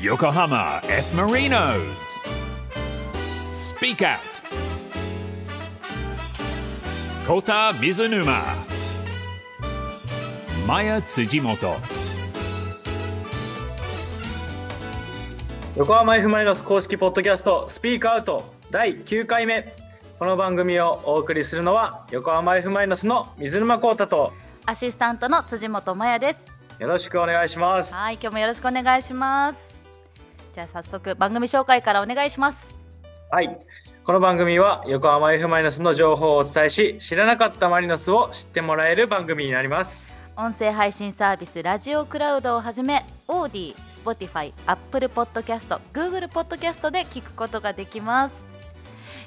Yokohama F. Marinos. Speak Out. Kota Mizunuma. Maya Tsujimoto. 横浜 F・ マリノス公式ポッドキャストスピークアウト第9回目この番組をお送りするのは横浜 F・ マリノスの水沼宏太とアシスタントの辻本麻也です。よろしくお願いしますはい、今日もよろしくお願いします。じゃあ早速番組紹介からお願いします。はい。この番組は横浜 F・ マリノスの情報をお伝えし知らなかったマリノスを知ってもらえる番組になります。音声配信サービスラジオクラウドをはじめ、オーディ、Spotify、Apple Podcast、Google Podcast で聞くことができます。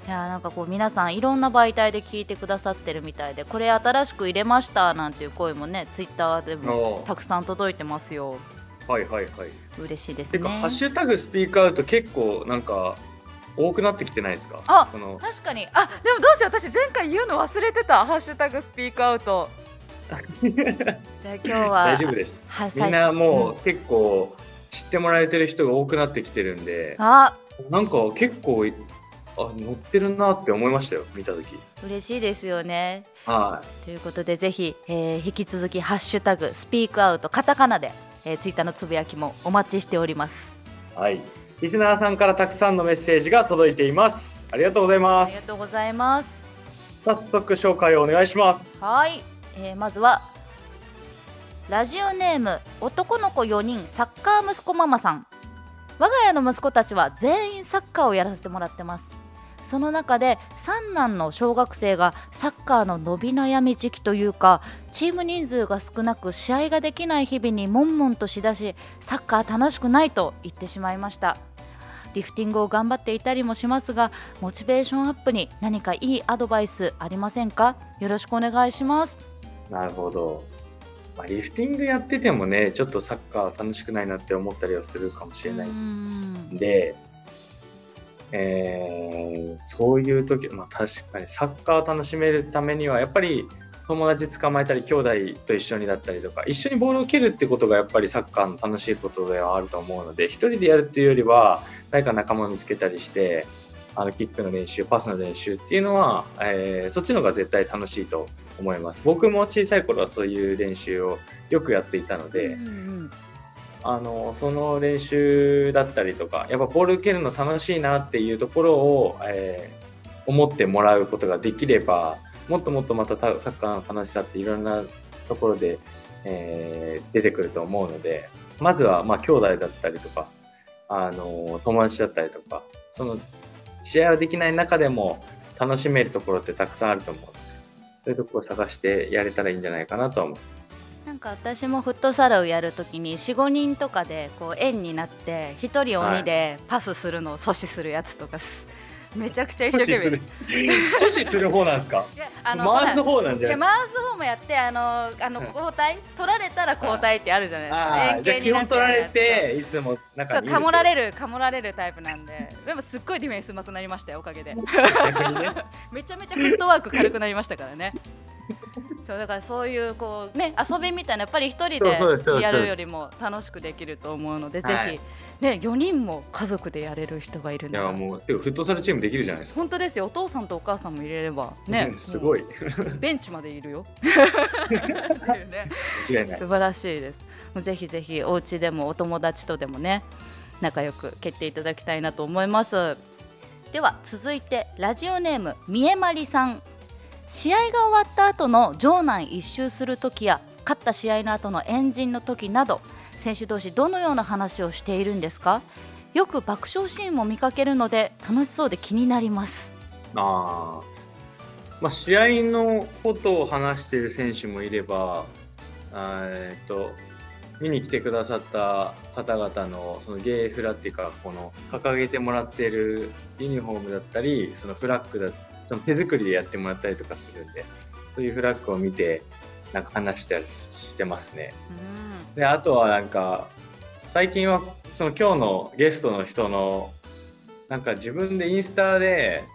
いやーなんかこう皆さんいろんな媒体で聞いてくださってるみたいでこれ新しく入れましたなんていう声もねツイッター。でもたくさん届いてますよ。はいはいはい嬉しいですね。ハッシュタグスピークアウト結構なんか多くなってきてないですか？あ確かに。あでもどうしよう。私前回言うの忘れてた。ハッシュタグスピークアウト。じゃあ今日は大丈夫です。はみんなもうう結構知ってもらえてる人が多くなってきてるんであ。なんか結構あ乗ってるなって思いましたよ見た時。嬉しいですよね。はということでぜひ、えー引き続きハッシュタグスピークアウトカタカナで、えー、ツイッターのつぶやきもお待ちしております。いはい。リスナーさんからたくさんのメッセージが届いています。ありがとうございまありがすとうございます。早速紹介をお願いします。はい、えーまずはラジオネーム男の子4人サッカー息子ママさん。我が家の息子たちは全員サッカーをやらせてもらってますその中で三男の小学生がサッカーの伸び悩み時期というかチーム人数が少なく試合ができない日々に悶々としだしサッカー楽しくないと言ってしまいました。リフティングを頑張っていたりもしますがモチベーションアップに何かいいアドバイスありませんか？よろしくお願いします。なるほど、まあ、リフティングやっててもねちょっとサッカー楽しくないなって思ったりはするかもしれない。ん。で、えーそういう時、まあ、確かにサッカーを楽しめるためにはやっぱり友達捕まえたり兄弟と一緒にだったりとか一緒にボールを蹴るってことがやっぱりサッカーの楽しいことではあると思うので一人でやるっていうよりは誰か仲間を見つけたりしてあのキックの練習パスの練習っていうのは、えーそっちの方が絶対楽しいと思います。僕も小さい頃はそういう練習をよくやっていたので、うんうんあのその練習だったりとかやっぱボール蹴るの楽しいなっていうところを、えー思ってもらうことができればもっともっとまたサッカーの楽しさっていろんなところで、えー出てくると思うのでまずはまあ兄弟だったりとかあの友達だったりとかその試合はできない中でも楽しめるところってたくさんあると思うのでそういうところを探してやれたらいいんじゃないかなとは思う。なんか私もフットサルをやるときに45人とかでこう円になって1人鬼でパスするのを阻止するやつとかす、めちゃくちゃ一生懸命。阻止する。方なんですか？いやあ回すほ方なんじゃない？回す方もやってあのあの交代？取られたら交代ってあるじゃないですか。基本取られやていつもそうかもられるかもられるタイプなんで。でもすっごいディフェンス上手くなりましたよおかげで。ね。めちゃめちゃフットワーク軽くなりましたからね。そうだからそういうこうね遊びみたいなやっぱり一人でやるよりも楽しくできると思うので、はい。ぜひね4人も家族でやれる人がいるいなら。やもうフットサルチームできるじゃないですか。本当ですよ。お父さんとお母さんも入れればねうん すごい。ベンチまでいるよ。ね。素晴らしいです。もうぜひぜひお家でもお友達とでもね仲良く蹴っていただきたいなと思います。では続いてラジオネームみえまりさん試合が終わった後の場内一周する時や勝った試合の後の円陣の時など選手同士どのような話をしているんですか？よく爆笑シーンも見かけるので楽しそうで気になります。あまあ試合のことを話している選手もいればあーえっと見に来てくださった方々のそのゲーフラっていうかこの掲げてもらっているユニフォームだったりそのフラッグだその手作りでやってもらったりとかするんでそういうフラッグを見てなんか話したりしてますね。うんであとはなんか最近はその今日のゲストの人のなんか自分でインスタで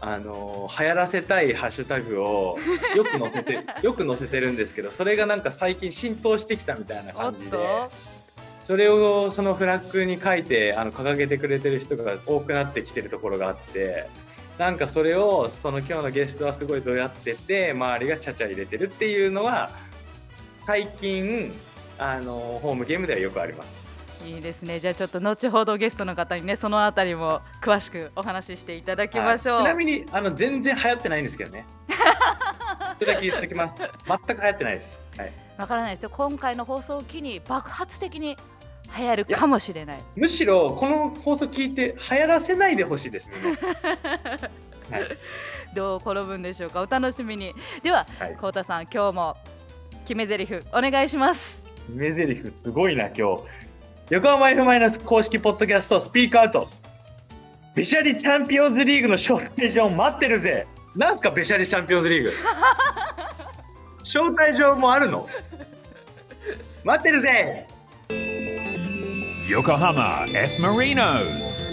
あの流行らせたいハッシュタグをよく載せて よく載せてるんですけどそれがなんか最近浸透してきたみたいな感じでとそれをそのフラッグに書いてあの掲げてくれてる人が多くなってきてるところがあってなんかそれをその今日のゲストはすごいどうやってて周りがちゃちゃ入れてるっていうのは最近あのホームゲームではよくあります。いいですねじゃあちょっと後ほどゲストの方にねそのあたりも詳しくお話ししていただきましょう、はいちなみにあの全然流行ってないんですけどね。それだけ言っておきます。全く流行ってないです。はい、わからないですよ今回の放送を機に爆発的に流行るかもしれないむしろこの放送聞いて流行らせないでほしいですね。はい、どう転ぶんでしょうか？お楽しみにでははいこうたさん今日も決め台詞お願いしますメゼリフすごいな今日。横浜 F マイナス公式ポッドキャストスピークアウト。ベシャリチャンピオンズリーグの招待状待ってるぜ。なんすかベシャリチャンピオンズリーグ。招待状もあるの？待ってるぜ Yokohama F. Marinos.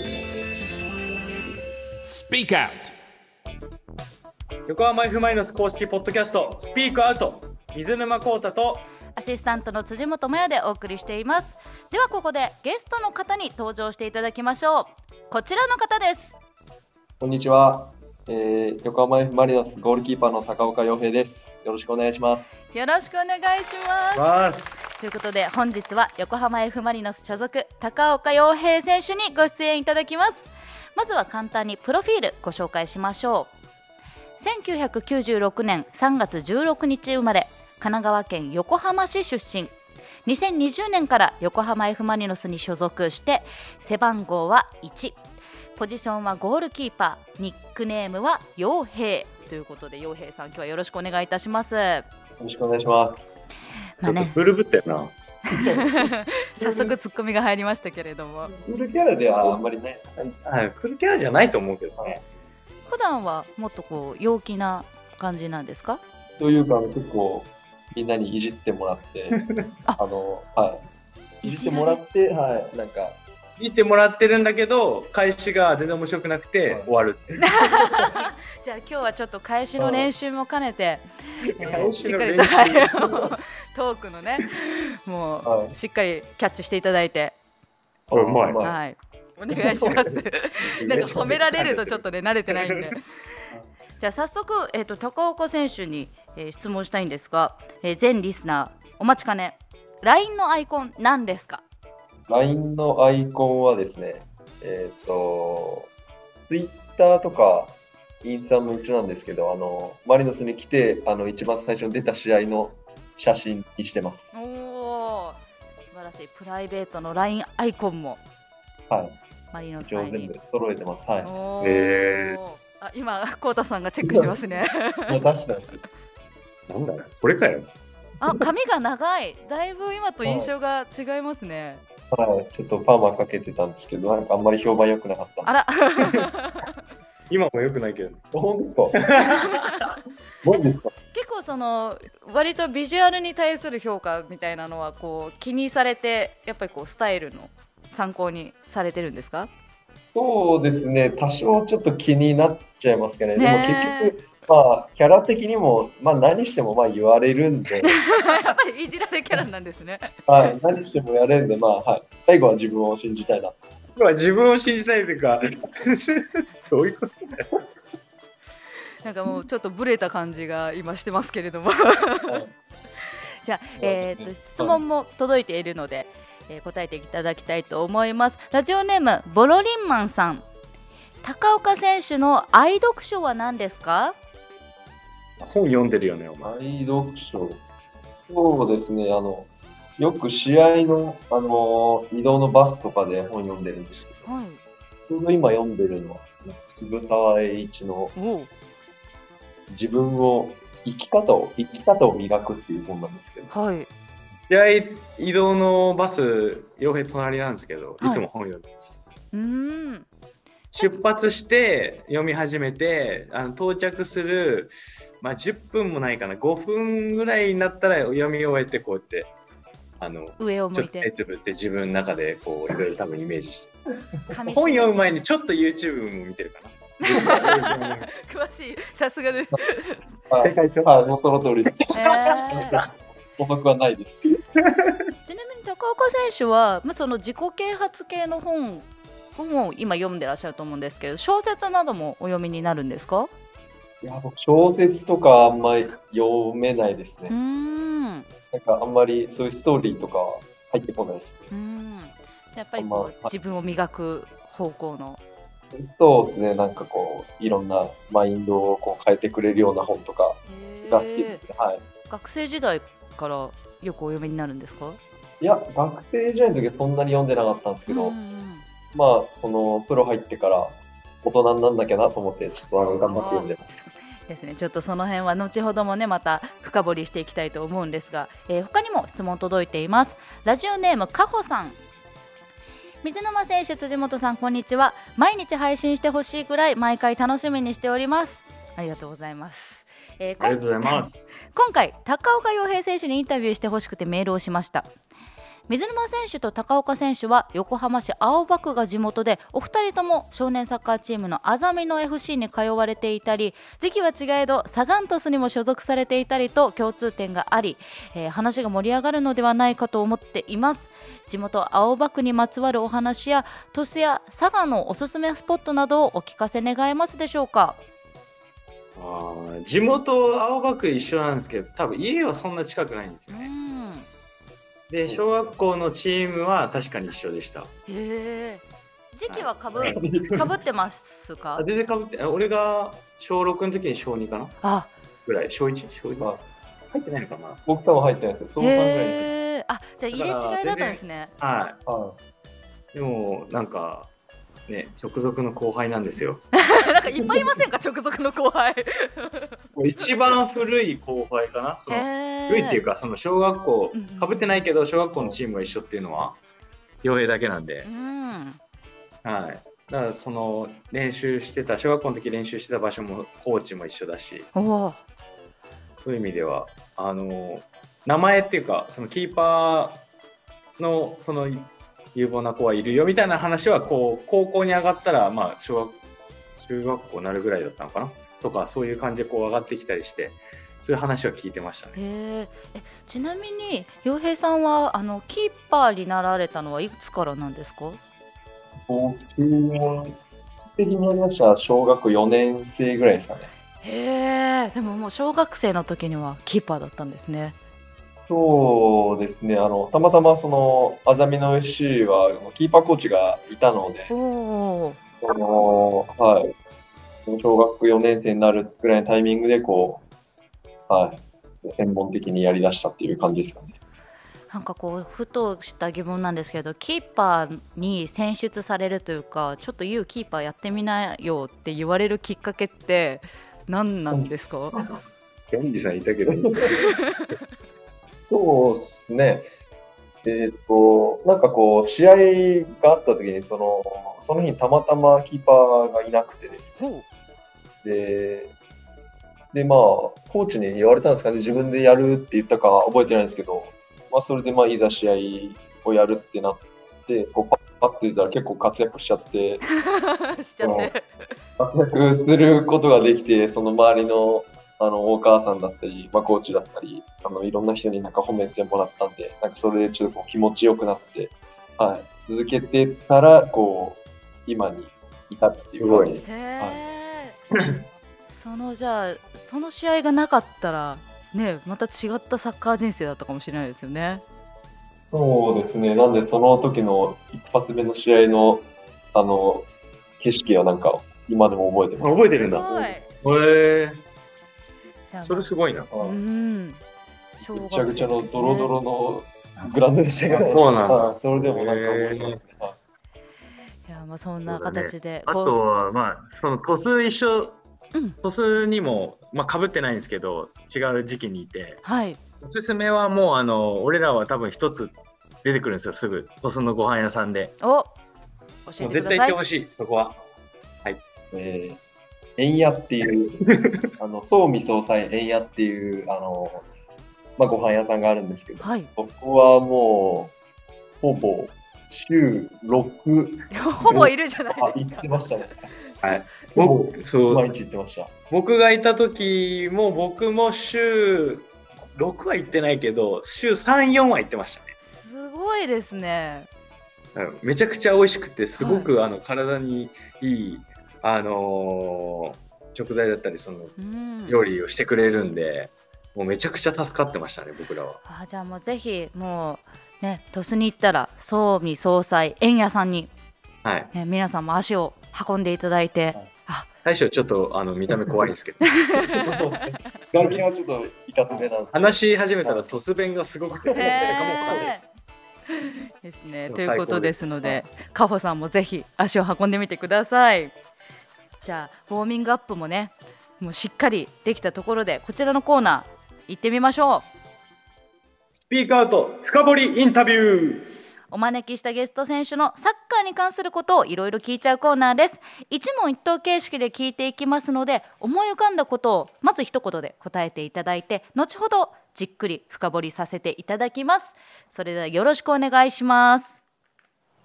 Speak Out. 横浜 F マイナス公式ポッドキャストスピークアウト水沼宏太とアシスタントの辻本麻也でお送りしていますではここでゲストの方に登場していただきましょうこちらの方ですこんにちは、えー横浜 F・ マリノスゴールキーパーの高岡洋平です。よろしくお願いします。よろしくお願いしますわということで本日は横浜 F・ マリノス所属高岡洋平選手にご出演いただきます。まずは簡単にプロフィールご紹介しましょう。1996年3月16日生まれ神奈川県横浜市出身。2020年から横浜 F・ マリノスに所属して背番号は1ポジションはゴールキーパーニックネームは洋平。ということで洋平さん今日はよろしくお願いいたします。よろしくお願いします。まあねブルブったよな。早速ツッコミが入りましたけれどもクールキャラではあんまりないですか？ね。あクールキャラじゃないと思うけどね。普段はもっとこう陽気な感じなんですか？というか、結構みんなにいじってもらって、ああの、はい。いじってもらって、はい、なんか、聞いてもらってるんだけど返しが全然面白くなくてはい終わる。じゃあ今日はちょっと返しの練習も兼ねて、えー返しっかりとはいトークのね もう、はい。しっかりキャッチしていただいて、うまい。まあはい。お願いします。なんか褒められるとちょっとね慣れてないんで。じゃあ早速、えー、と高岡選手に、えー質問したいんですが、えー全リスナーお待ちかね。LINE のアイコン何ですか？LINE のアイコンはですね、えっ、と、Twitter とか、インスタも一緒なんですけど、あの、マリノスに来て、あの、一番最初に出た試合の写真にしてます。おお素晴らしいプライベートの LINE アイコンもはい。マリノさんに全部揃えてます。はい。おーへあ今コウタさんがチェックしてますねもう出したんです。なんだこれかよ。あ髪が長いだいぶ今と印象が違いますねはい。ちょっとパーマかけてたんですけど、なんかあんまり評判良くなかった。あら 今も良くないけど。本当ですか？結構その割とビジュアルに対する評価みたいなのはこう気にされてやっぱりこうスタイルの参考にされてるんですか？そうですね、多少ちょっと気になっちゃいますかね。でも結局、まあ、キャラ的にも、まあ、何してもまあ言われるんで、やっぱりいじられキャラなんですね。はい、何してもやれるんで、まあ、はい、最後は自分を信じたいな。自分を信じたいというか、どういうことなんかもうちょっとブレた感じが今してますけれども。は いじゃあ、えー、と質問も届いているので、えー答えていただきたいと思います。ラジオネームボロリンマンさん。高岡選手の愛読書は何ですか？本読んでるよね。愛読書。そうですね、あの、よく試合の、あの、移動のバスとかで本読んでるんですけど、はい。ちょうど今読んでるのは、渋沢栄一の自分を、生き方を、生き方を磨くっていう本なんですけど、はい。試合移動のバス、洋平隣なんですけど、はい。いつも本読んでます。うーん。出発して読み始めてあの到着する、まあ、10分もないかな。5分ぐらいになったら読み終えてこうやってあの上を向いちょっと自分の中でこういろいろ多分イメージして。紙本読む前にちょっと YouTube も見てるかな 詳しい。さすがです、はい、はい、もうその通りです。えー。補足はないです。ちなみに高高岡選手は、まあ、その自己啓発系の本本を今読んでらっしゃると思うんですけど小説などもお読みになるんですか？いや、僕、小説とかあんまり読めないですね。ん。なんかあんまりそういうストーリーとかは入ってこないです。うーん。やっぱりあんまこう自分を磨く方向のそうですね、なんかこう、いろんなマインドをこう変えてくれるような本とかが好きですね。はい。学生時代からよくお読みになるんですか？いや、学生時代の時はそんなに読んでなかったんですけど、うんうんまあ、その、プロ入ってから大人になんなきゃなと思って、ちょっと頑張って読んでます。ですね。ちょっとその辺は後ほどもねまた深掘りしていきたいと思うんですが、えー他にも質問届いています。ラジオネームかほさん水沼選手辻本さんこんにちは。毎日配信してほしいくらい毎回楽しみにしております。ありがとうございます、えーありがとうございます。今回高岡洋平選手にインタビューしてほしくてメールをしました水沼選手と高岡選手は横浜市青葉区が地元でお二人とも少年サッカーチームのあざみの FC に通われていたり時期は違えどサガン鳥栖にも所属されていたりと共通点があり、えー話が盛り上がるのではないかと思っています。地元青葉区にまつわるお話や鳥栖や佐賀のおすすめスポットなどをお聞かせ願えますでしょうか？あー地元青葉区一緒なんですけど、多分家はそんな近くないんですうよね。んで、小学校のチームは確かに一緒でした。へえ時期はかぶ,、はいかぶ ってますか？あ全然かぶって、あ俺が小6の時に小2かなあぐらい、小 1? 小 2? まあ入ってないのかな？僕多分入ってないですよ。小3ぐらいに。へえあじゃあ入れ違いだったんですねは。はいでも、なんか、ね、直属の後輩なんですよ。なんかいっぱいいませんか？直属の後輩。もう一番古い後輩かな？その古いっていうかか、その小学校かぶってないけど、小学校のチームが一緒っていうのは、傭兵だけなんで。う、ん。はい。だから、その、練習してた、小学校の時練習してた場所も、コーチも一緒だし、そういう意味では、あの、名前っていうか、そのキーパーの、その、有望な子はいるよみたいな話は、こう、高校に上がったら、まあ、小学、中学校になるぐらいだったのかな？とか、そういう感じでこう上がってきたりして、そういう話は聞いてましたね。へええちなみに洋平さんはあのキーパーになられたのはいつからなんですか？僕は、的になりましたら小学4年生ぐらいですかね。へえでももう小学生の時にはキーパーだったんですねそうですね、あの、たまたまその、あざみの FC は、キーパーコーチがいたので、あの、はい、小学4年生になるぐらいのタイミングで、こう、はい、専門的にやりだしたっていう感じですかね。なんかこうふとした疑問なんですけどキーパーに選出されるというかちょっと YOU キーパーやってみなよって言われるきっかけって何なんですか？ギャンジさんいたけど、そうですね。えっ、と、なんかこう、試合があった時に、その、その日にたまたまキーパーがいなくてですね。ほで、で、まあ、コーチに言われたんですかね、自分でやるって言ったか覚えてないんですけど、まあ、それでまあ、いざ試合をやるってなって、こうパッパッて出たら結構活躍しちゃって、う しちゃって。活躍することができて、その周りのあのお母さんだったり、まあ、コーチだったり、あのいろんな人になんか褒めてもらったんで、なんかそれでちょっとこう気持ちよくなって、はい、続けてたら、こう、今にいたっていう感じです。へえ、そのじゃあその試合がなかったらねまた違ったサッカー人生だったかもしれないですよね。そうですね。なんで、その時の一発目の試合の、あの、景色はなんか、今でも覚えてます。覚えてるんだ。すごい。へえいやそれすごいな。うはい。ん。ぐちゃぐちゃのドロドロのグラウンドでしたけど、そうなんだ。はいそれでもなんか覚えてます。やまあそんな形で、あとこは、まあ、その鳥栖一緒、ううん。鳥栖にも、まあ、かぶってないんですけど、違う時期にいて、はい。おすすめはもう、あの、俺らは多分一つ出てくるんですよ、すぐ。鳥栖のご飯屋さんで。お教えてください。対行ってほしい、そこは。えー、円屋っていう、あの、総味総裁円屋っていう、あの、まあ、ご飯屋さんがあるんですけど、はいそこはもう、ほぼ、週6、ほぼいるじゃないあ、ですか行ってましたね。はい。ほぼ僕、そう、毎日行ってました。僕がいた時も、僕も週6は行ってないけど、週3、4は行ってましたね。すごごいですね。うんめちゃくちゃ美味しくてすごく、あの体にいい、あのー食材だったりそのうん。料理をしてくれるんで、もうめちゃくちゃ助かってましたね僕らは。あじゃあもうぜひもうね鳥栖に行ったら総味総裁円屋さんに、はい。ね、皆さんも足を運んでいただいて、あ最初ちょっとあの見た目怖いんですけどちょっとそうですね。外見はちょっといかつめなんです。話し始めたらトス弁がすごくて、へーですですねということですので最カホさんもぜひ足を運んでみてくださいじゃあウォーミングアップもねもうしっかりできたところでこちらのコーナー行ってみましょう。スピークアウト深掘りインタビュー。お招きしたゲスト選手のサッカーに関することをいろいろ聞いちゃうコーナーです。一問一答形式で聞いていきますので思い浮かんだことをまず一言で答えていただいて後ほどじっくり深掘りさせていただきます。それではよろしくお願いします。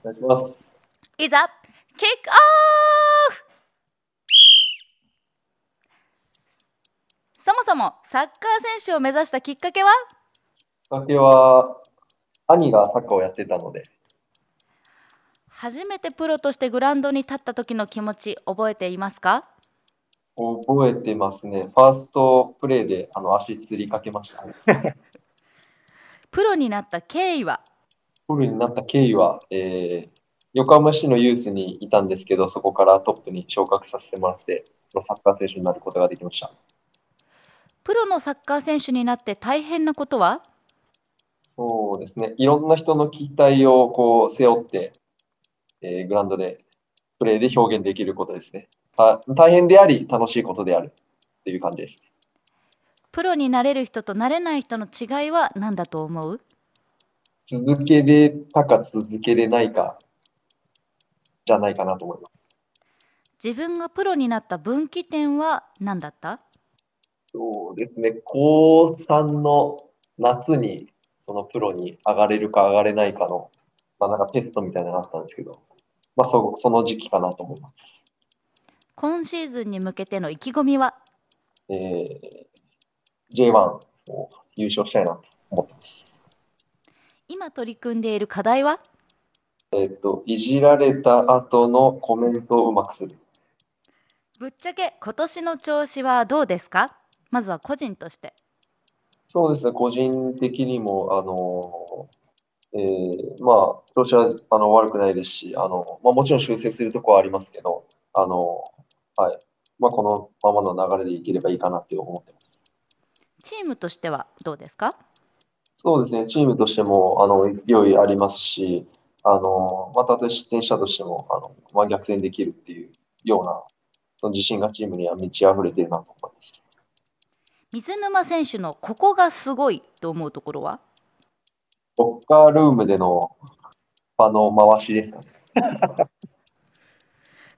お願いします。いざキックオフそもそもサッカー選手を目指したきっかけは？きっかけは、兄がサッカーをやってたので、初めてプロとしてグラウンドに立った時の気持ち覚えていますか？覚えてますね。ファーストプレーであの足つりかけましたね。プロになった経緯は？プロになった経緯は、えー横浜市のユースにいたんですけど、そこからトップに昇格させてもらって、サッカー選手になることができました。プロのサッカー選手になって大変なことは？そうですね。いろんな人の期待をこう背負って、えーグラウンドでプレーで表現できることですね。た大変であり、楽しいことであるっていう感じです。プロになれる人となれない人の違いは何だと思う？続けれたか続けれないかじゃないかなと思います。自分がプロになった分岐点は何だった？そうですね。高3の夏にそのプロに上がれるか上がれないかの、まあ、なんかテストみたいなのがあったんですけど、まあそ、その時期かなと思います。今シーズンに向けての意気込みは？えー、J1 を優勝したいなと思ってます。今取り組んでいる課題は？えっ、と、いじられた後のコメントをうまくする。ぶっちゃけ今年の調子はどうですか？まずは個人として。そうですね、個人的にも、あのえーまあ、調子はあの悪くないですし、あのまあ、もちろん修正するところはありますけど、あのはい。まあ、このままの流れでいければいいかなって思ってます。チームとしてはどうですか？そうですね、チームとしてもあの勢いありますし、あのまあ、たとえ失点したとしてもあの、まあ、逆転できるっていうような、その自信がチームには満ち溢れているなと思います。水沼選手のここがすごいと思うところは？ロッカールームでの場の回しですかね。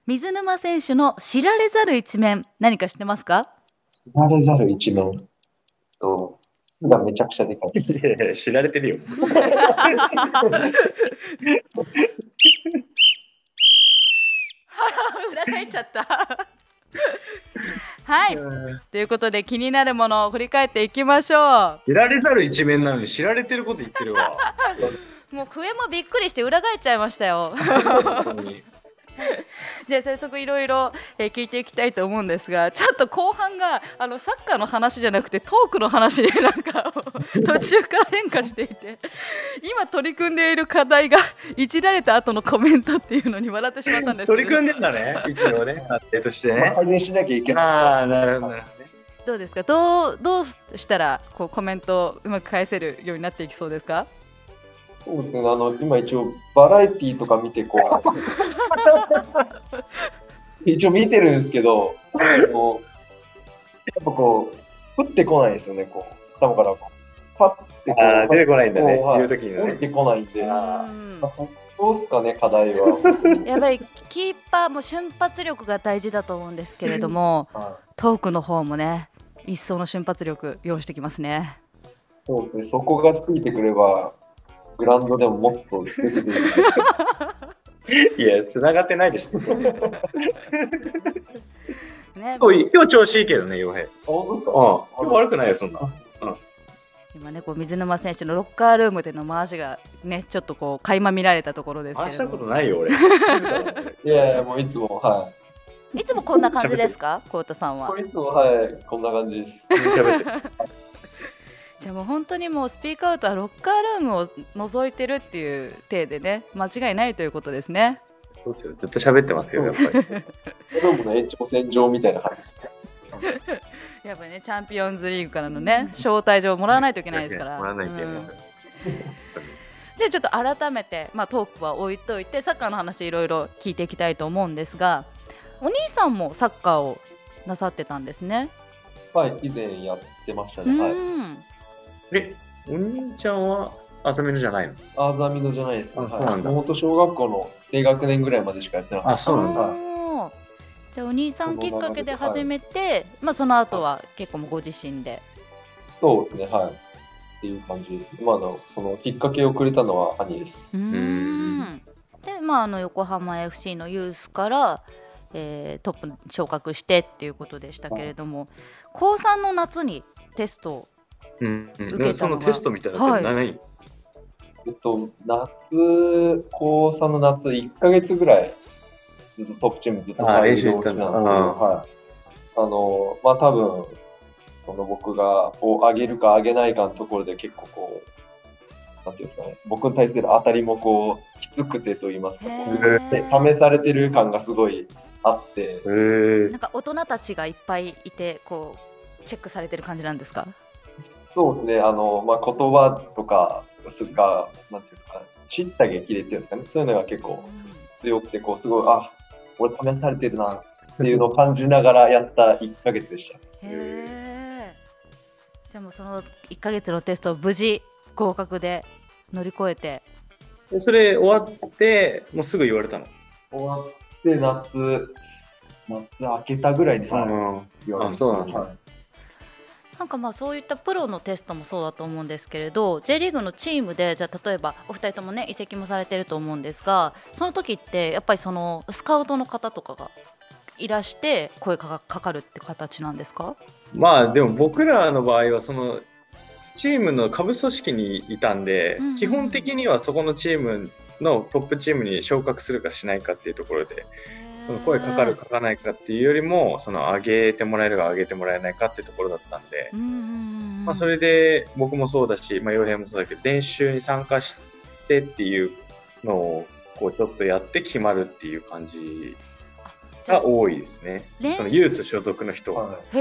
水沼選手の知られざる一面何か知ってますか？知られざる一面と、がめちゃくちゃでかい。いやいや知られてるよ。裏返っちゃったはい。ということで気になるものを振り返っていきましょ知られざる一面なのに知られてること言ってるわ。う もう笛もびっくりして裏返っちゃいましたよ。本当に じゃあ早速いろいろえー聞いていきたいと思うんですがちょっと後半があのサッカーの話じゃなくてトークの話に なんか途中から変化していて今取り組んでいる課題がいじられた後のコメントっていうのに笑ってしまったんですけど取り組んでんだね、一応ね、発展としてね。改善しなきゃいけない。ああ、なるほど。どうですか？どうどうしたらこうコメントをうまく返せるようになっていきそうですか？そうですね、あの、今一応バラエティーとか見てこう、一応見てるんですけど、こうやっぱこう、降ってこないですよね、こう、頭からこう、パッてこう、出てこないんだね、言うときにね。降りてこないんで、あ、そこですかね、課題は。やっぱりキーパーも瞬発力が大事だと思うんですけれどもはトークの方もね一層の瞬発力用意してきますね。い、そうですね、そこがついてくれば、グラウンドでももっと出てくる。いや、繋がってないでしょ。ね今日今日調子いいけどね、洋平。うん。今日悪くないよ、そんな。今今ねこう水沼選手のロッカールームでの回しがねちょっとこう垣間見られたところですけ回したことないよ、俺。いやいや、もういつも、はいつもこんな感じですか？コウタさんい。はいつも、はい、こんな感じです。じゃあもう本当にもうスピークアウトはロッカールームを覗いてるっていう体でね間違いないということですねそうですよずっと喋ってますよ、やっぱり。ドームの延長線上みたいな感じ。やっぱりねチャンピオンズリーグからのね招待状をもらわないといけないですからもらわないといけないうんじゃあちょっと改めて、まあ、トークは置いといてサッカーの話いろいろ聞いていきたいと思うんですがお兄さんもサッカーをなさってたんですね。はい、以前やってましたうね。はい。んえ、お兄ちゃんは、あさみのじゃないの？アーザミドじゃないですね。はい。あそうなんだ小学校の低学年ぐらいまでしかやってなかっあ、そうなんだ。じゃあお兄さんきっかけで始めて、まあ、その後は結構もうご自身で。た。そうですね、はい。っていう感じですね。まあ、あの、そのきっかけをくれたのは兄です。うーんで、まあ、あの横浜 FC のユースから、えートップに昇格してっていうことでしたけれども、高3の夏にテストをうん、受けたのが。うん。そのテストみたいなのって何、えっと、夏、高3の夏、1ヶ月ぐらい、ずっとトップチームずっとあ入練習行ったんですけど、うんはい。あの、まあ、多分、その僕が、を上げるか上げないかのところで結構こう、なんていうんですかね、僕に対する当たりもこう、きつくてと言いますか、試されてる感がすごいあって、なんか大人たちがいっぱいいてこうチェックされてる感じなんですか？そうですね、あの、まあ、言葉とかが、なんていうんですかね、知った激励っていうんですかね、そういうのが結構強くて、こう、すごい、あ、俺試されてるなっていうのを感じながらやった1ヶ月でした。へえじゃあもうその1ヶ月のテストを無事合格で乗り越えて。でそれ終わって、もうすぐ言われたの？終わって夏、夏明けたぐらいに、はいうん。言われて。あそうなんだ。はいなんかまあそういったプロのテストもそうだと思うんですけれど J リーグのチームでじゃあ例えばお二人ともね移籍もされてると思うんですがその時ってやっぱりそのスカウトの方とかがいらして声がかかるって形なんですか？まあでも僕らの場合はそのチームの下部組織にいたんで、うんうん基本的にはそこのチームのトップチームに昇格するかしないかっていうところでその声かかるかかないかっていうよりもその上げてもらえるか上げてもらえないかっていうところだったんで、まあ、それで僕もそうだし、まあ、洋平もそうだけど練習に参加してっていうのをこうちょっとやって決まるっていう感じが多いですね。そのユース所属の人は。はい。へ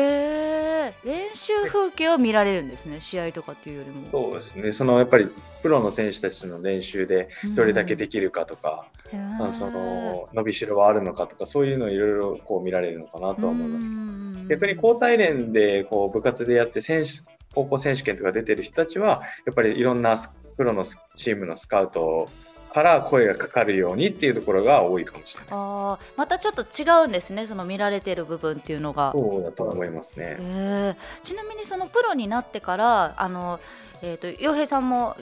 え練習風景を見られるんですね試合とかっていうよりも。そうですね、そのやっぱりプロの選手たちの練習でどれだけできるかとか、へー。まあその伸びしろはあるのかとか、そういうのをいろいろこう見られるのかなとは思います。す逆に交代連でこう部活でやって選手、高校選手権とか出てる人たちは、やっぱりいろんなプロのチームのスカウトから声がかかるようにっていうところが多いかもしれない。あーまたちょっと違うんですねその見られてる部分っていうのがそうだと思いますね。えーちなみにそのプロになってからあの、えー、と洋平さんも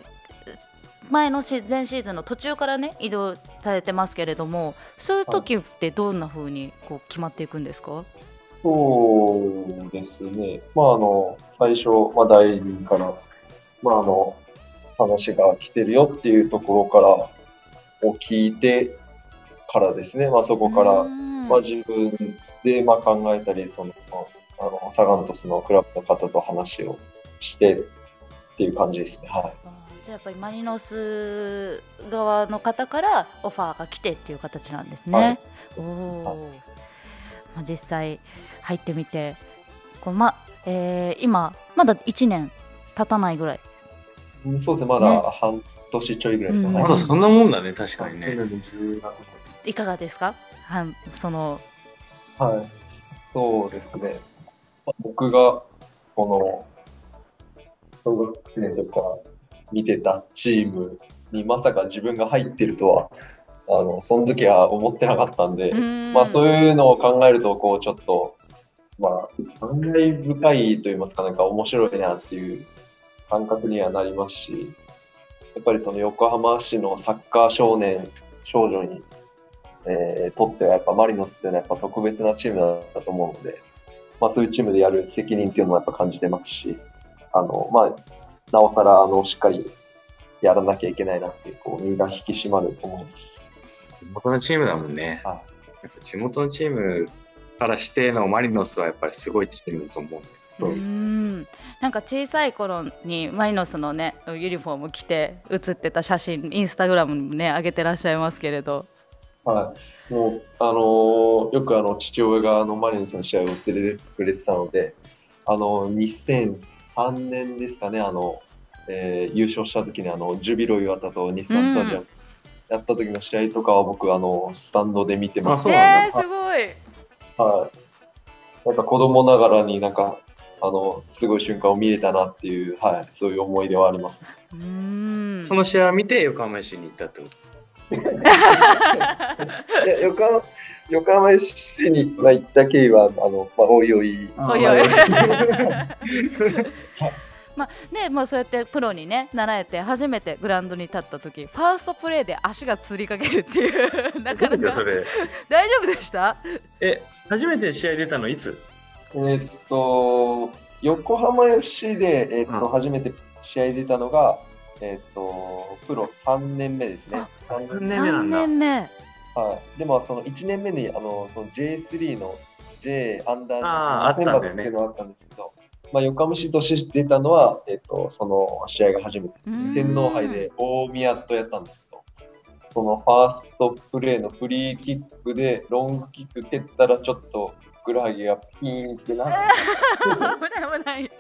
前のシ前シーズンの途中からね移動されてますけれどもそういう時ってどんな風にこう決まっていくんですか、そうですね。まあ、あの、最初、まあ、代理から、まあ、あの、話が来てるよっていうところから、を聞いてからですね。まあ、そこから、うんまあ、自分で、まあ、考えたり、その、あの、サガン鳥栖のクラブの方と話をしてっていう感じですね。はい。じゃあやっぱりマリノス側の方からオファーが来てっていう形なんですね。はいおお、まあ、実際入ってみてこう、まえー今まだ1年経たないぐらいうんそうですね。まねだ半年ちょいぐらいですかうんね。まだそんなもんだね、確かにね。10月いかがですか？はそのはい、そうですね。まあ僕が、この、小学1年の時から見てたチームにまさか自分が入ってるとは、あの、その時は思ってなかったんで、まあそうういうのを考えると、こうちょっと、まあ、感慨深いと言いますか、なんか面白いなっていう感覚にはなりますし、やっぱりその横浜市のサッカー少年、少女に、えーとってはやっぱマリノスっていうのはやっぱ特別なチームだと思うので、まあそういうチームでやる責任っていうのもやっぱ感じてますし、あの、まあ、なおさら、あの、しっかりやらなきゃいけないなって、こう、身が引き締まると思います。地元のチームだもんね。はやっぱ地元のチームからしてのマリノスはやっぱりすごいチームだと思ううんなんか小さい頃にマリノスのねユニフォーム着て写ってた写真インスタグラムにもね上げてらっしゃいますけれどはい。もう、あのーよくあの、父親があの、マリノスの試合を連れてくれてたので、あの、2003年ですかね、あの、えー優勝した時にあの、ジュビロ磐田と日産スタジアムやった時の試合とかは僕、あの、スタンドで見てます。あそうなんだえー、すごいはい。なんか子供ながらになんか、あの、すごい瞬間を見れたなっていう、はい、そういう思い出はあります。うーん。その試合を見て横浜 FC に行ったってこと？いや横浜横浜 FC にまあ行った経緯は、あの、まあ、おいおい、おいおい。あまあで まあ、そうやってプロにね習えて初めてグラウンドに立った時ファーストプレーで足がつりかけるっていう。なかなかそれ？大丈夫でした？え、初めて試合出たのいつ？えーっと、横浜 FC で、えーっとうん。初めて試合出たのが、えーっと、プロ3年目ですね。3 3年年目なんだ。3年目。はい、でも、その1年目にあのその J3 の J アンダーあーあったんだよね選抜っていうのがあったんですけど、まあ、横浜市として出たのは、えーっと、その試合が初めて。天皇杯で大宮とやったんですけど、そのファーストプレーのフリーキックでロングキック蹴ったらちょっとふくらはぎがピーンってなって、危ない危ない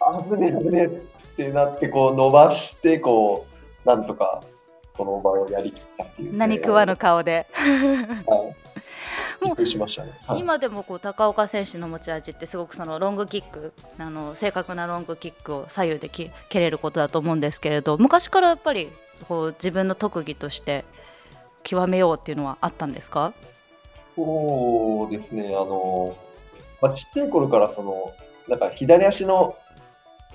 あぶねえ危ねえってなって、こう伸ばして、こう、なんとかその場をやりきったっていう、何食わぬ顔で。はい。びっくりしましたね。はい、今でもこう高岡選手の持ち味ってすごくそのロングキックあの正確なロングキックを左右でき蹴れることだと思うんですけれど昔からやっぱりこう自分の特技として極めようっていうのはあったんですか？そうですね、あの、まあ、ちっちゃい頃からその、なんか左足の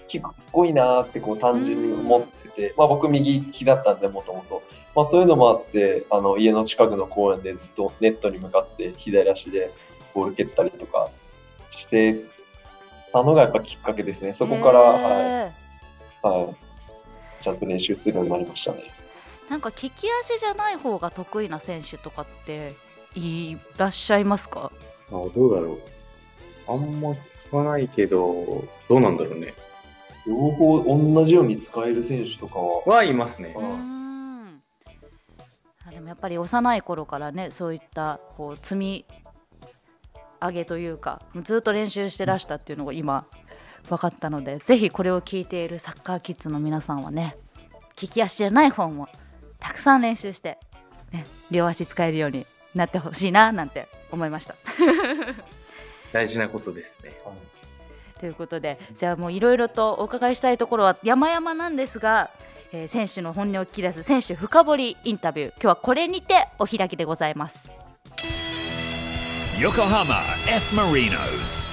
キックかっこいいなーってこう単純に思ってて、まあ僕右利きだったんでもともと、まあそういうのもあって、あの家の近くの公園でずっとネットに向かって左足でボール蹴ったりとかしてたのがやっぱきっかけですね。そこから、はい、へはい、ちゃんと練習するようになりましたね。ーなんか利き足じゃない方が得意な選手とかっていらっしゃいますか？あどうだろう。あんま聞かないけど、どうなんだろうね。両方同じように使える選手とかは、はいますね。あでもやっぱり幼い頃からねそういったこう積み上げというかずっと練習してらしたっていうのが今分かったのでぜひこれを聞いているサッカーキッズの皆さんはね利き足じゃない方もたくさん練習して、ね、両足使えるようになってほしいななんて思いました。大事なことですね。ということでじゃあもういろいろとお伺いしたいところは山々なんですが、えー選手の本音を聞き出す選手深掘りインタビュー今日はこれにてお開きでございます。Yokohama F. Marinos.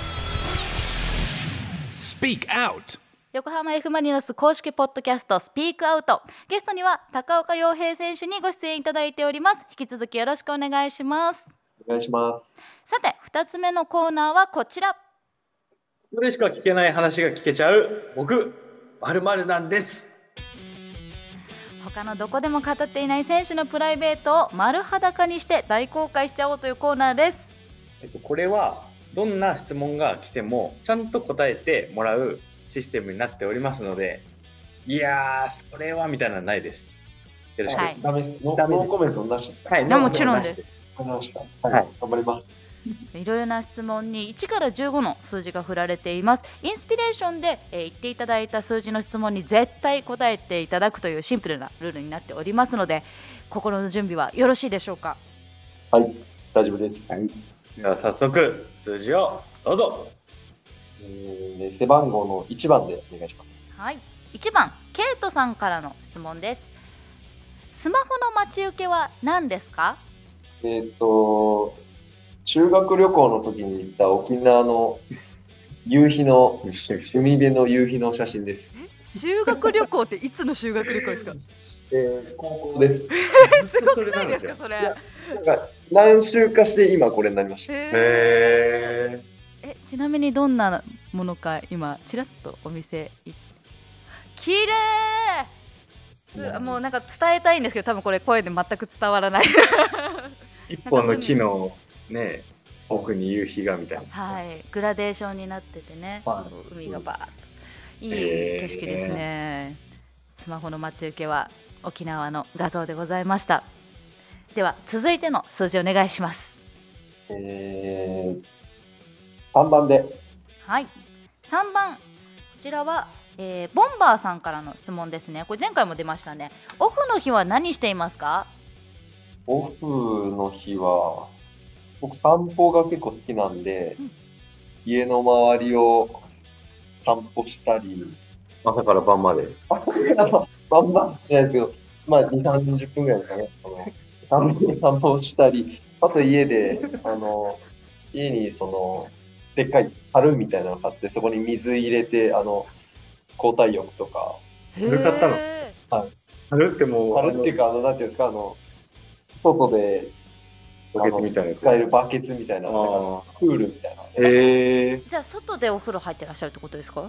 Speak Out. 横浜 F・ マリノス公式ポッドキャストスピークアウトゲストには高岡洋平選手にご出演いただいております。引き続きよろしくお願いします。お願いします。さて2つ目のコーナーはこちら。ここでしか聞けない話が聞けちゃう、僕、まるまるなんです。他のどこでも語っていない選手のプライベートを丸裸にして大公開しちゃおうというコーナーです。えっと、これは、どんな質問が来ても、ちゃんと答えてもらうシステムになっておりますので、いやー、それはみたいなのはないです。よろしく。はいダメノーコメントなしですか？はいもちろんですわかりました。はい、はい頑張ります。いろいろな質問に1から15の数字が振られていますインスピレーションで、えー言っていただいた数字の質問に絶対答えていただくというシンプルなルールになっておりますので心の準備はよろしいでしょうか？はい、大丈夫です。では早速、数字をどうぞ。えー背番号の1番でお願いします。はい1番ケイトさんからの質問ですスマホの待ち受けは何ですか？えーっと、修学旅行の時に行った沖縄の 夕日の、海辺の夕日の写真です。修学旅行っていつの修学旅行ですか？えー高校です。すごくないですかそれなんか何週かして今これになりました。へーへえちなみにどんなものか今ちらっとお店い綺麗！すもうなんか伝えたいんですけど多分これ声で全く伝わらない。一本の木のね、奥に夕日がみたいな。はい。グラデーションになっててね、は海がバーッと。いい景色ですね、スマホの待ち受けは沖縄の画像でございました。では続いての数字お願いします。えー、3番で。はい3番こちらは、えーボンバーさんからの質問ですねこれ前回も出ましたねオフの日は何していますか？オフの日は、僕散歩が結構好きなんで、うん家の周りを散歩したり、朝から晩まで。あバンバンしないですけど、まあ2、30分ぐらいですかね。あの散歩散歩したり、あと家で、あの、家にその、でっかい樽みたいなの買って、そこに水入れて、あの、交代浴とか、古かったの？へ春ってもう、樽っていうか、あの、なんていうんですか、あの、外で、バケツみたいな。使えるバケツみたいな、プールみたいな。ーへえ。ーじゃあ外でお風呂入ってらっしゃるってことですか？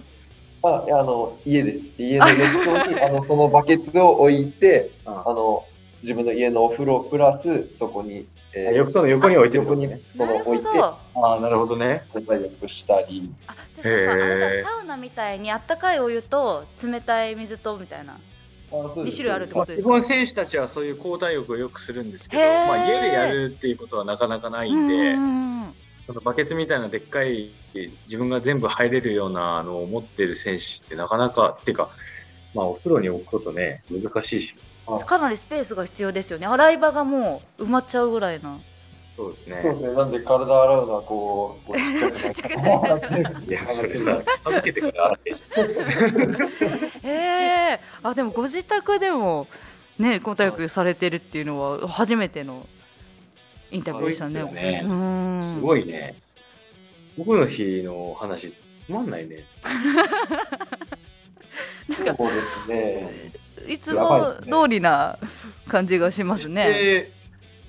あ、あの、家です。家の浴槽に、あの、そのバケツを置いて、ああの、自分の家のお風呂プラス、そこに、えー浴槽の横に置いてる横にね、その置いて、あああ、なるほどね。交代浴したり、じゃあそうかあれへーだサウナみたいにあったかいお湯と冷たい水とみたいな2 2種類あるってことです基か本選手たちはそういう交代浴をよくするんですけど、まあ、家でやるっていうことはなかなかないんで、うんバケツみたいなでっかい自分が全部入れるようなのを持ってる選手ってなかなかっていうか、まあ、お風呂に置くことね難しいしかなりスペースが必要ですよね。洗い場がもう埋まっちゃうぐらいな。そうですね。そうですね、なんで体洗うのはこう、こうちっちゃくいいやそれさ預けてから洗っていいじへえあでもご自宅でもね交代浴されてるっていうのは初めてのインタビューでしたね。ね。すごいね。僕の日の話つまんないね。なんかそうですね。いつも通りな感じがしますね。で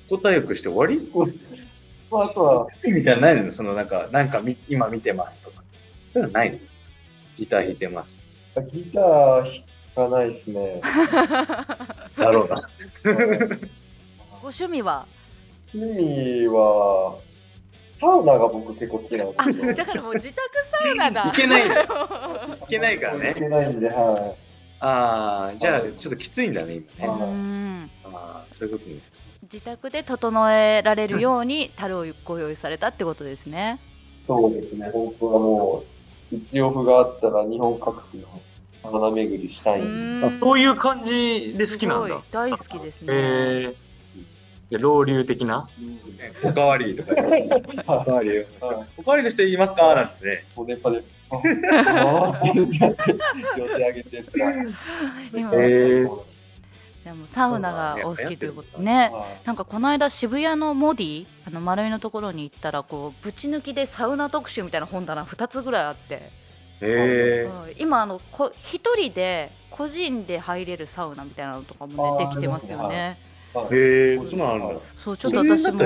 交代浴して終わり？まあ、あとは、みたいなのないの？そのなんかなんかみ今見てますとか。そういうのないの？ギター弾いてます。ギター弾かないですね。だろうな。ご趣味は？趣味は、サウナが僕結構好きなんあですけど。だからもう自宅サウナだ。いけない。んだいけないからいねけないんで、はああじゃあちょっときついんだね今うねんああそういうことね自宅で整えられるように 樽をご用意されたってことですね。い。そうですね。本当はもう、一億があったら日本各地のサウナ巡りしたいそういう感じで好きなんだすごい大好きですね。へえで老流的な？おかわりとかおかわりはいおかわりの人いますか？なんてね。おねぱで、ああー。って言ってやって、両手上げてやったら。今へえでもサウナがお好きということね。はいなんかこの間渋谷のモディあの丸いのところに行ったらこうぶち抜きでサウナ特集みたいな本棚2つぐらいあって、へえはい今あのこ一人で個人で入れるサウナみたいなのとかもねあー。できてますよね。はい。へえそんなんだ。そうちょっと私も。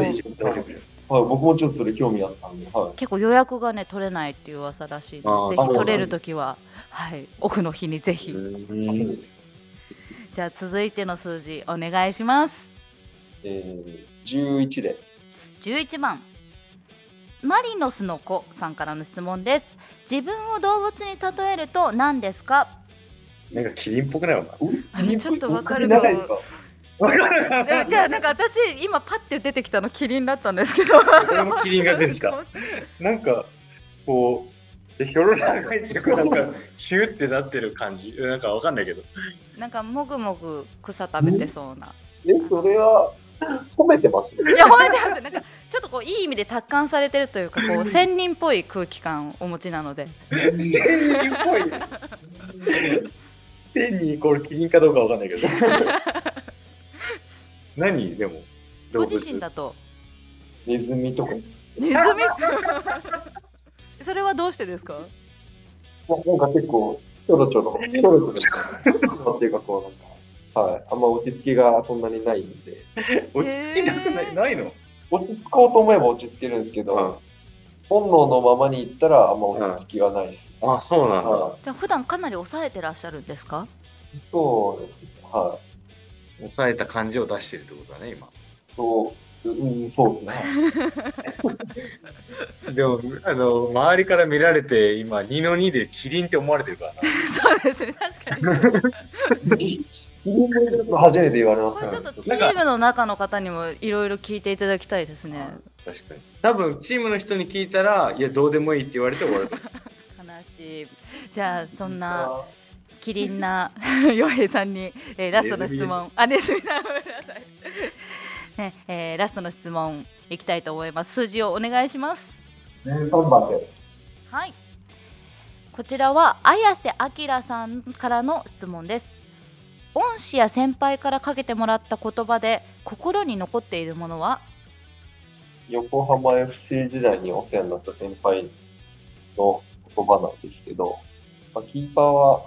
はい、僕もちょっとそれ興味あったんで、はい。結構予約がね取れないっていう噂らしいのでぜひ取れる時ははい。オフの日にぜひ。じゃあ続いての数字お願いします。えー、11で。11番。マリノスの子さんからの質問です。自分を動物に例えると何ですか？なんかキリンっぽくないお前あちょっとわかるかじゃあなんか私今パッて出てきたのキリンだったんですけど。俺もキリンが出てきた。なんかこうひょろ長いっていうかなんかヒューってなってる感じ。なんかわかんないけど。なんかもぐもぐ草食べてそうな。え、それは褒めてます？ね。いや褒めてます。なんかちょっとこういい意味で達観されてるというかこう仙人っぽい空気感をお持ちなので。天人っぽい。天にこれキリンかどうかわかんないけど 何でもご自身だと。ネズミとか。ですかネズミ？それはどうしてですか？まあなんか結構、ちょろちょろ、ちょろちょろ。っていうか、こう、なんか、はい。あんま落ち着きがそんなにないんで、落ち着きなくない？ないの？落ち着こうと思えば落ち着けるんですけど、本能のままに行ったらあんま落ち着きがないです。あ、そうなんだ。はい。じゃあ普段かなり抑えてらっしゃるんですか？そうですね。はい。抑えた感じを出してるってことだね、今。そう、うん、そうですね。でも、あの、周りから見られて、今、2の2でキリンって思われてるからな。そうですね確かに初めて言われましたこれちょっとチームの中の方にもいろいろ聞いていただきたいですね確かに。多分、チームの人に聞いたら、いや、どうでもいいって言われて終わると思う。悲しいじゃあそんなキリンな 洋平さんに、えーラストの質問。あネズミさんごめんなさい、ねえーラストの質問いきたいと思います。数字をお願いします。13番で。はい。こちらは綾瀬明さんからの質問です。恩師や先輩からかけてもらった言葉で心に残っているものは？横浜 FC 時代にお世話になった先輩の言葉なんですけど、まあ、キーパーは、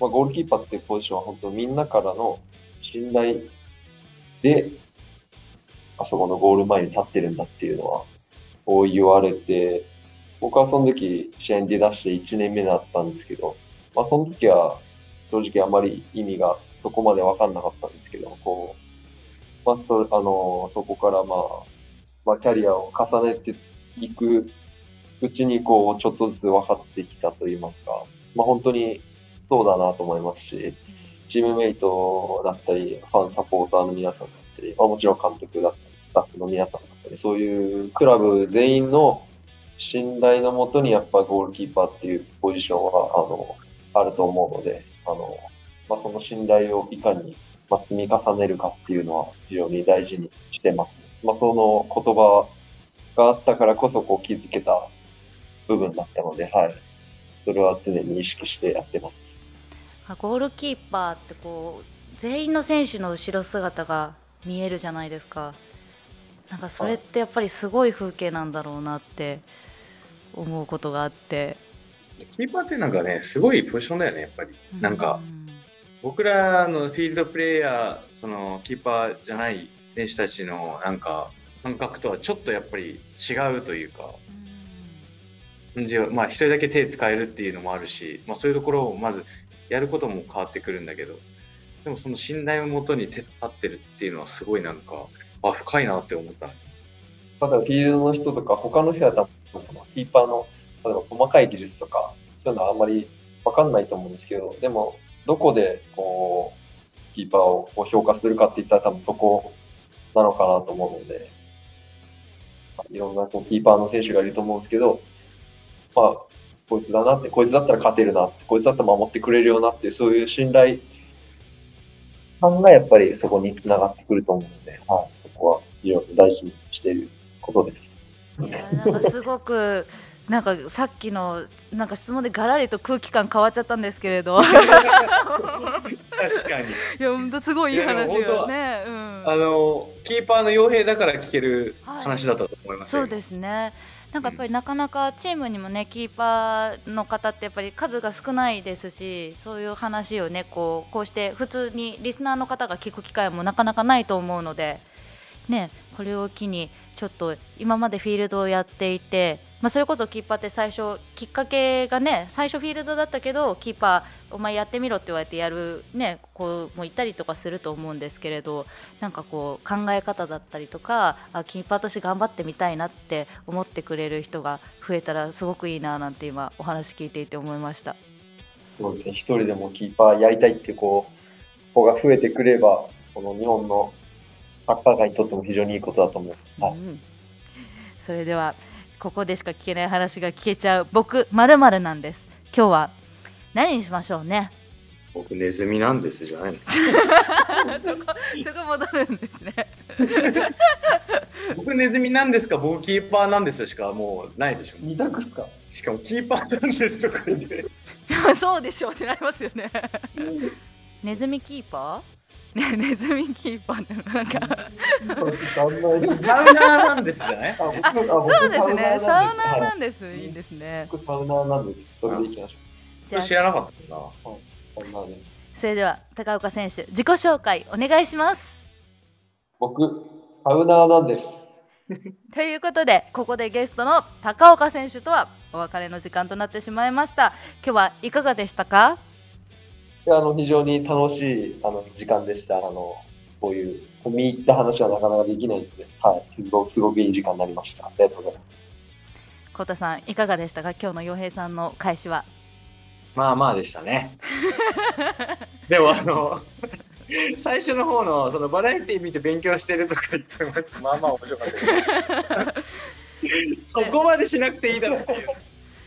まあ、ゴールキーパーっていうポジションは本当みんなからの信頼で、あそこのゴール前に立ってるんだっていうのは、こう言われて、僕はその時試合に出だして1年目だったんですけど、まあその時は正直あまり意味がそこまで分かんなかったんですけど、こう、まあそあのそこからまあ、まあ、キャリアを重ねていくうちにこうちょっとずつ分かってきたといいますか、まあ、本当にそうだなと思いますし、チームメイトだったり、ファンサポーターの皆さんだったり、まあ、もちろん監督だったり、スタッフの皆さんだったり、そういうクラブ全員の信頼のもとにやっぱゴールキーパーっていうポジションはあのあると思うので、あのまあ、その信頼をいかに積み重ねるかっていうのは非常に大事にしてます。まあ、その言葉があったからこそこう気づけた部分だったので、はい。それは常に意識してやってます。あゴールキーパーってこう全員の選手の後ろ姿が見えるじゃないですか。なんかそれってやっぱりすごい風景なんだろうなって思うことがあって。キーパーってなんかね、すごいポジションだよね、やっぱり。なんか、う僕らのフィールドプレイヤー、そのキーパーじゃない選手たちのなんか感覚とはちょっとやっぱり違うというか、まあ一人だけ手使えるっていうのもあるし、まあそういうところをまずやることも変わってくるんだけど、でもその信頼をもとに手立ってるっていうのはすごいなんか、あ、深いなって思った。ただフィールドの人とか他の人は多分そのキーパーの例えば細かい技術とかそういうのはあんまり分かんないと思うんですけどでもどこでこうキーパーをこう評価するかって言ったら多分そこなのかなと思うのでいろんなこうキーパーの選手がいると思うんですけどまあこいつだなってこいつだったら勝てるなってこいつだったら守ってくれるよなっていうそういう信頼感がやっぱりそこにつながってくると思うので、はい、そこは非常に大事にしていることです。いやなんかすごく なんかさっきのなんか質問でガラリと空気感変わっちゃったんですけれどい確かに。や本当すごいいい話よね、うん、あの、キーパーの傭兵だから聞ける話だったと思いますよそうですね。なんかやっぱりなかなかチームにもねキーパーの方ってやっぱり数が少ないですしそういう話をねこうこうして普通にリスナーの方が聞く機会もなかなかないと思うのでねこれを機にちょっと今までフィールドをやっていて、まあ、それこそキーパーって最初きっかけがね最初フィールドだったけどキーパーお前やってみろって言われてやるね子もいたりとかすると思うんですけれどなんかこう考え方だったりとかあキーパーとして頑張ってみたいなって思ってくれる人が増えたらすごくいいななんて今お話聞いていて思いました。そうですね、一人でもキーパーやりたいっていう子子が増えてくれば、この日本のサッカー界にとっても非常にいいことだと思う。はい、うん、それではここでしか聞けない話が聞けちゃう。僕まるなんです。今日は何にしましょうね？僕、ネズミなんですじゃないの。そこそこ戻るんですね。僕、ネズミなんですか、僕、キーパーなんですしかもうないでしょ。二択っすか？しかも、キーパーなんですとか言って。そうでしょうってなりますよね。ネズミキーパー？ねネズミキーパーなんか。サウナーなんですじゃないそうですね。サウナーなんでです、い、いですね。僕サウナーなんです。それでいきましょじゃあ。知らなかったな。それでは高岡選手自己紹介お願いします。僕、サウナーなんです。ということでここでゲストの高岡選手とはお別れの時間となってしまいました。今日はいかがでしたか？いやあの非常に楽しいあの時間でした。あのこういう込み入った話はなかなかできないので、はい、すごくすごくいい時間になりました。ありがとうございます。コタさんいかがでしたか？今日の洋平さんの返しは？まあまあでしたね。でもあの 最初の方のそのバラエティ見て勉強してるとか言ってましたまあまあ面白かったです。そこまでしなくていいだろうっていう。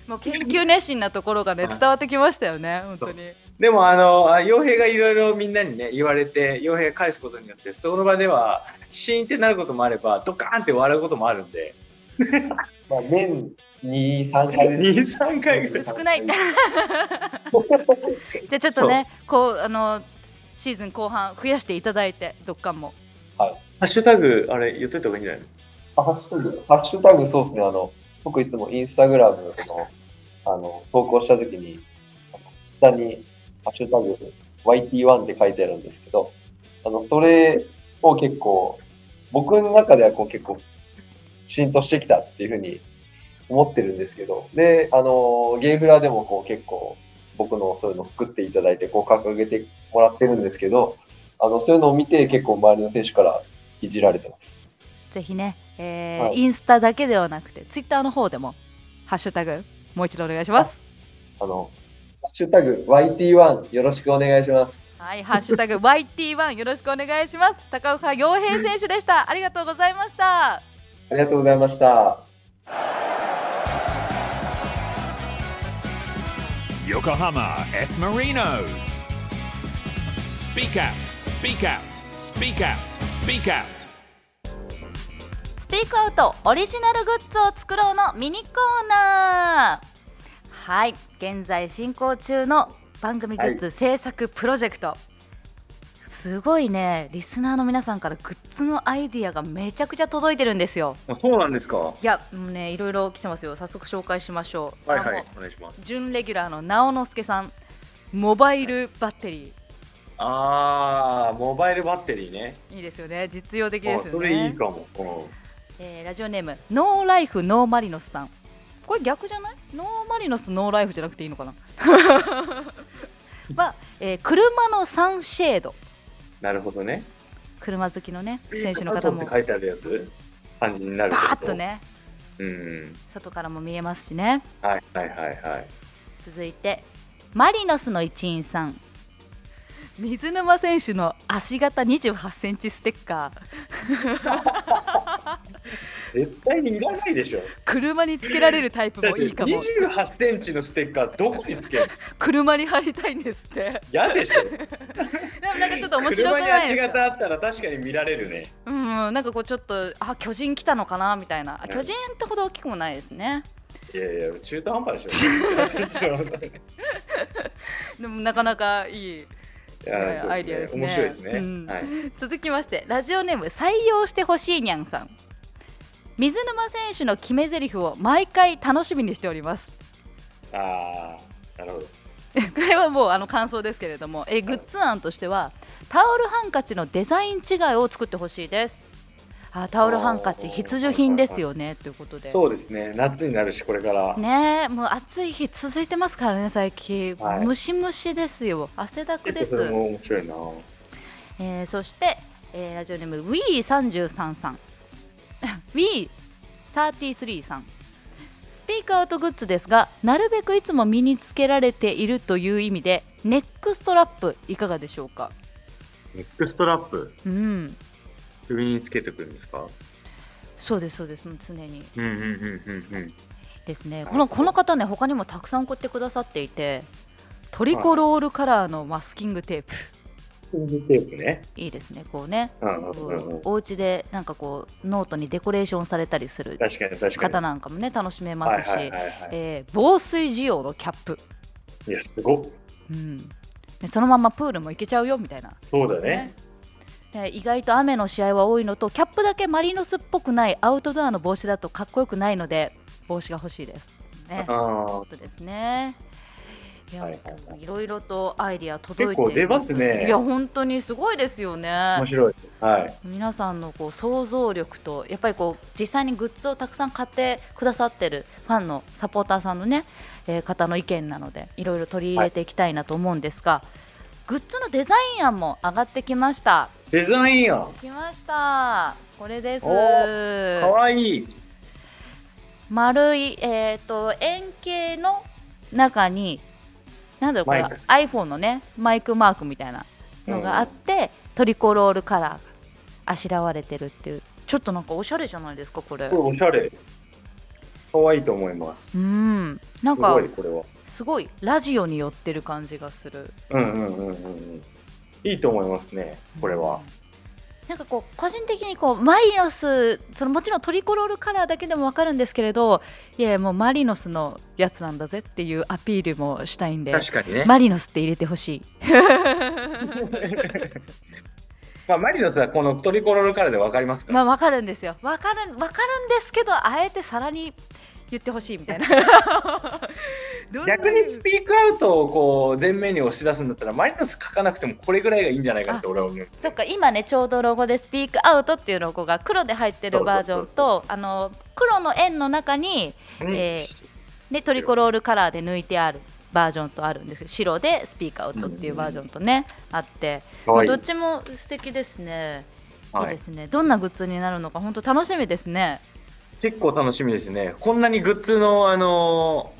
もう研究熱心なところがねはい。伝わってきましたよね本当に。でもあのあ傭兵がいろいろみんなにね言われて傭兵が返すことによってその場ではシーンってなることもあればドカーンって笑うこともあるんで。まあ、年2、3回。です。23回ぐらい。少ない。じゃあちょっとねこうあのシーズン後半増やしていただいてどっかも。ハッシュタグあれ言っといた方がいいんじゃないの？あハッシュタグ、ハッシュタグそうですね。あの、僕いつもインスタグラムの、あの、投稿したときに、下に、ハッシュタグ、YT1 って書いてあるんですけど、あの、それを結構、僕の中ではこう結構、浸透してきたっていうふうに思ってるんですけど、で、あの、ゲーフラでもこう結構、僕のそういうのを作っていただいて、こう掲げてもらってるんですけど、あの、そういうのを見て結構周りの選手からいじられてます。ぜひね、えーはいインスタだけではなくてツイッターの方でもハッシュタグもう一度お願いしますあの、ハッシュタグ YT1 よろしくお願いします。はいハッシュタグ YT1 よろしくお願いします高岡洋平選手でしたありがとうございましたありがとうございました。Yokohama F. Marinos. Speak out, speak out, speak out, speak out. スピークアウトオリジナルグッズを作ろうのミニコーナー。はい現在進行中の番組グッズ制作プロジェクト、すごいねリスナーの皆さんからグッズのアイディアがめちゃくちゃ届いてるんですよ。あそうなんですか？はいやもうねいろいろ来てますよ。早速紹介しましょう。いあもうお願いします準レギュラーの直之助さん。モバイルバッテリあーモバイルバッテリーね。ーいいですよね。実用的ですよね。あそれいいかも、うんえーラジオネームノーライフノーマリノスさん。これ逆じゃない？ノーマリノスノーライフじゃなくていいのかな？は、えー車のサンシェード。なるほどね。車好きのね選手の方も。って書いてあるやつ感じになるバーッとね。うん。外からも見えますしね。はいはいはいはい。続いてマリノスの一員さん水沼選手の足型28センチステッカー。絶対にいらないでしょ。車につけられるタイプもいいかも。28センチのステッカーどこにつける？の 車に貼りたいんですって。嫌でしょ。でもなんかちょっと面白くないですか？車に足型あったら確かに見られるね。うん、なんかこうちょっとあ巨人来たのかな？みたいな。あうん。巨人ってほど大きくもないですね。いやいや中途半端でしょ。でもなかなかいいいやそうアイディアですね。面白いですね、うん。はい、続きましてラジオネーム採用してほしいにゃんさん。水沼選手の決め台詞を毎回楽しみにしております。ああなるほど。これはもうあの感想ですけれどもえグッズ案としてはタオルハンカチのデザイン違いを作ってほしいですあタオルハンカチ必需品ですよねということで。そうですね。夏になるしこれから、ねえもう暑い日続いてますからね最近、はい。ムシムシですよ。汗だくです。それも面白いな。えーそして、えーラジオネーム Wii33 さん。Wii33 さんSPEAK OUT グッズですがなるべくいつも身につけられているという意味でネックストラップいかがでしょうか？ネックストラップ？うん首につけてくるんですか？そうですそうです。常に。うんうんうんうんうん。ですね。このこの方ね他にもたくさん送ってくださっていてトリコロールカラーのマスキングテープ。テープね。いいですねこうね。お家でなんかこうノートにデコレーションされたりする方なんかもね楽しめますし、防水仕様のキャップ、いやすごっ。うん、でそのままプールも行けちゃうよみたいな、そうだねで意外と雨の試合は多いのとキャップだけマリノスっぽくないアウトドアの帽子だとかっこよくないので帽子が欲しいです。ね。ことですね。いいや、はいはいはい。いろいろとアイディア届いて結構出ますね。いや本当にすごいですよね。面白い。はい。皆さんのこう想像力とやっぱりこう実際にグッズをたくさん買ってくださってるファンのサポーターさんのね、えー方の意見なのでいろいろ取り入れていきたいなと思うんですが、グッズのデザイン案も上がってきました。デザインやん。来ました。これです。おかわいい。丸い、えー、と円形の中になんだろうこれ iPhone のねマイクマークみたいなのがあって、トリコロールカラーがあしらわれてるっていう。ちょっとなんかおしゃれじゃないですかこれおしゃれ。かわいいと思います。うんなんすかごいこれは。すごいラジオに寄ってる感じがするうんうんうんうんうん。いいと思いますね。これは。なんかこう個人的にこうマリノスそのもちろんトリコロールカラーだけでも分かるんですけれどいやもうマリノスのやつなんだぜっていうアピールもしたいんで確かにね。マリノスって入れてほしい まあマリノスはこのトリコロールカラーでわかりますかまあ分かるんですよ分かる分かるんですけどあえてさらに言ってほしいみたいな。逆にスピークアウトをこう前面に押し出すんだったらマリノス書かなくてもこれぐらいがいいんじゃないかって俺は思うんですそっか今ねちょうどロゴでスピークアウトっていうロゴが黒で入ってるバージョンとあの黒の円の中に、えー、でトリコロールカラーで抜いてあるバージョンとあるんですけど白でスピークアウトっていうバージョンとね、あって、まあ、どっちも素敵ですね、い、いですね。どんなグッズになるのか本当楽しみですね結構楽しみですね。こんなにグッズのあの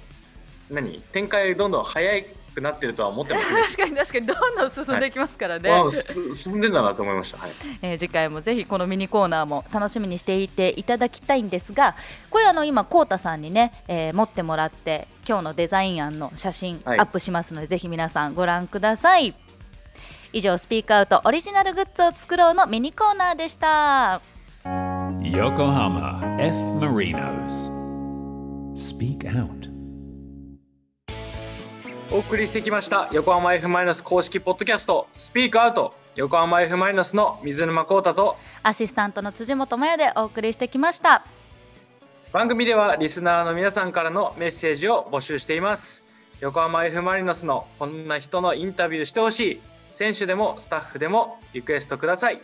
ー何？展開どんどん早くなってるとは思ってますね。確かに確かにどんどん進んでいきますからね、わあ進んでんだなと思いました。はい。えー次回もぜひこのミニコーナーも楽しみにしていていただきたいんですがこれあの今こうたさんにね、えー持ってもらって今日のデザイン案の写真アはいップしますので、ぜひ皆さんご覧ください以上スピークアウトオリジナルグッズを作ろうのミニコーナーでした Yokohama F. Marinos. Speak Out. お送りしてきました横浜 F マイナス公式ポッドキャストスピークアウト横浜 F マイナスの水沼宏太とアシスタントの辻本麻也でお送りしてきました番組ではリスナーの皆さんからのメッセージを募集しています横浜 F・ マリノスのこんな人のインタビューしてほしい選手でもスタッフでもリクエストください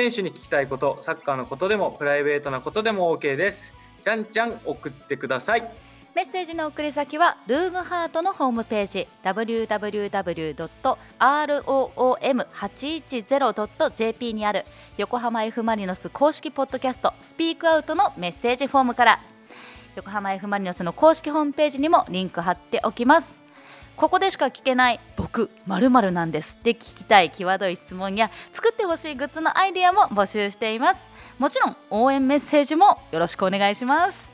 選手に聞きたいことサッカーのことでもプライベートなことでも OK です。じゃんじゃん送ってください。メッセージの送り先はルームハートのホームページ。www.room810.jp にある。横浜 F・ マリノス公式ポッドキャストスピークアウトのメッセージフォームから。横浜 F・ マリノスの公式ホームページにもリンク貼っておきます。ここでしか聞けない僕〇〇なんです。って聞きたい際どい質問や作ってほしいグッズのアイデアも募集しています。もちろん応援メッセージもよろしくお願いします。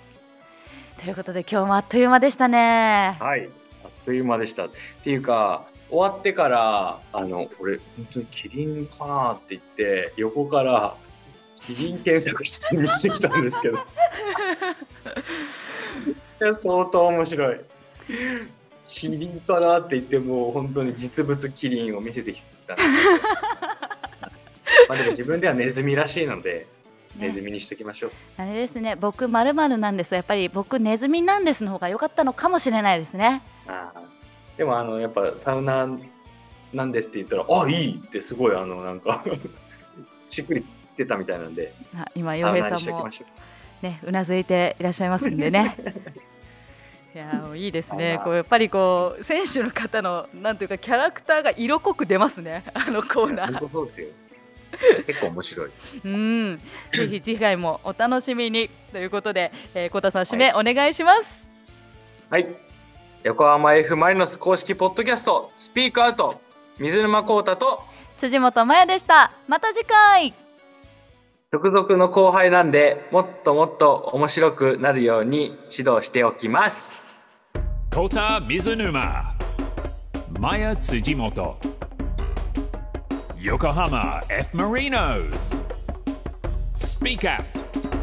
ということで今日もあっという間でしたね。はいあっという間でした。っていうか終わってからあの俺本当にキリンかなって言って横からキリン検索して見せてきたんですけど。いや相当面白いキリンかなって言ってもう本当に実物キリンを見せてきた。ん でまあでも自分ではネズミらしいのでネズミにしときましょう、あれですね僕まるなんですやっぱり僕ネズミなんですの方が良かったのかもしれないですね。ああ。でもあのやっぱサウナなんですって言ったら「あいい!」ってすごいあのなんか しっくりきてたみたいなんであ今サ洋平さんもねうなずいていらっしゃいますんでね いやいいですね。こうやっぱりこう選手の方のなんていうかキャラクターが色濃く出ますね。あのコーナー。そうですよ。結構面白い。うん。ぜひ次回もお楽しみに。ということで、えー、小田さん締めお願いします、はい。横浜 F・ マリノス公式ポッドキャストスピークアウト。水沼宏太と辻本麻也でした。また次回。直属の後輩なんでもっともっと面白くなるように指導しておきますコタ水沼マヤ辻元横浜 F・ マリノーズスピーカッ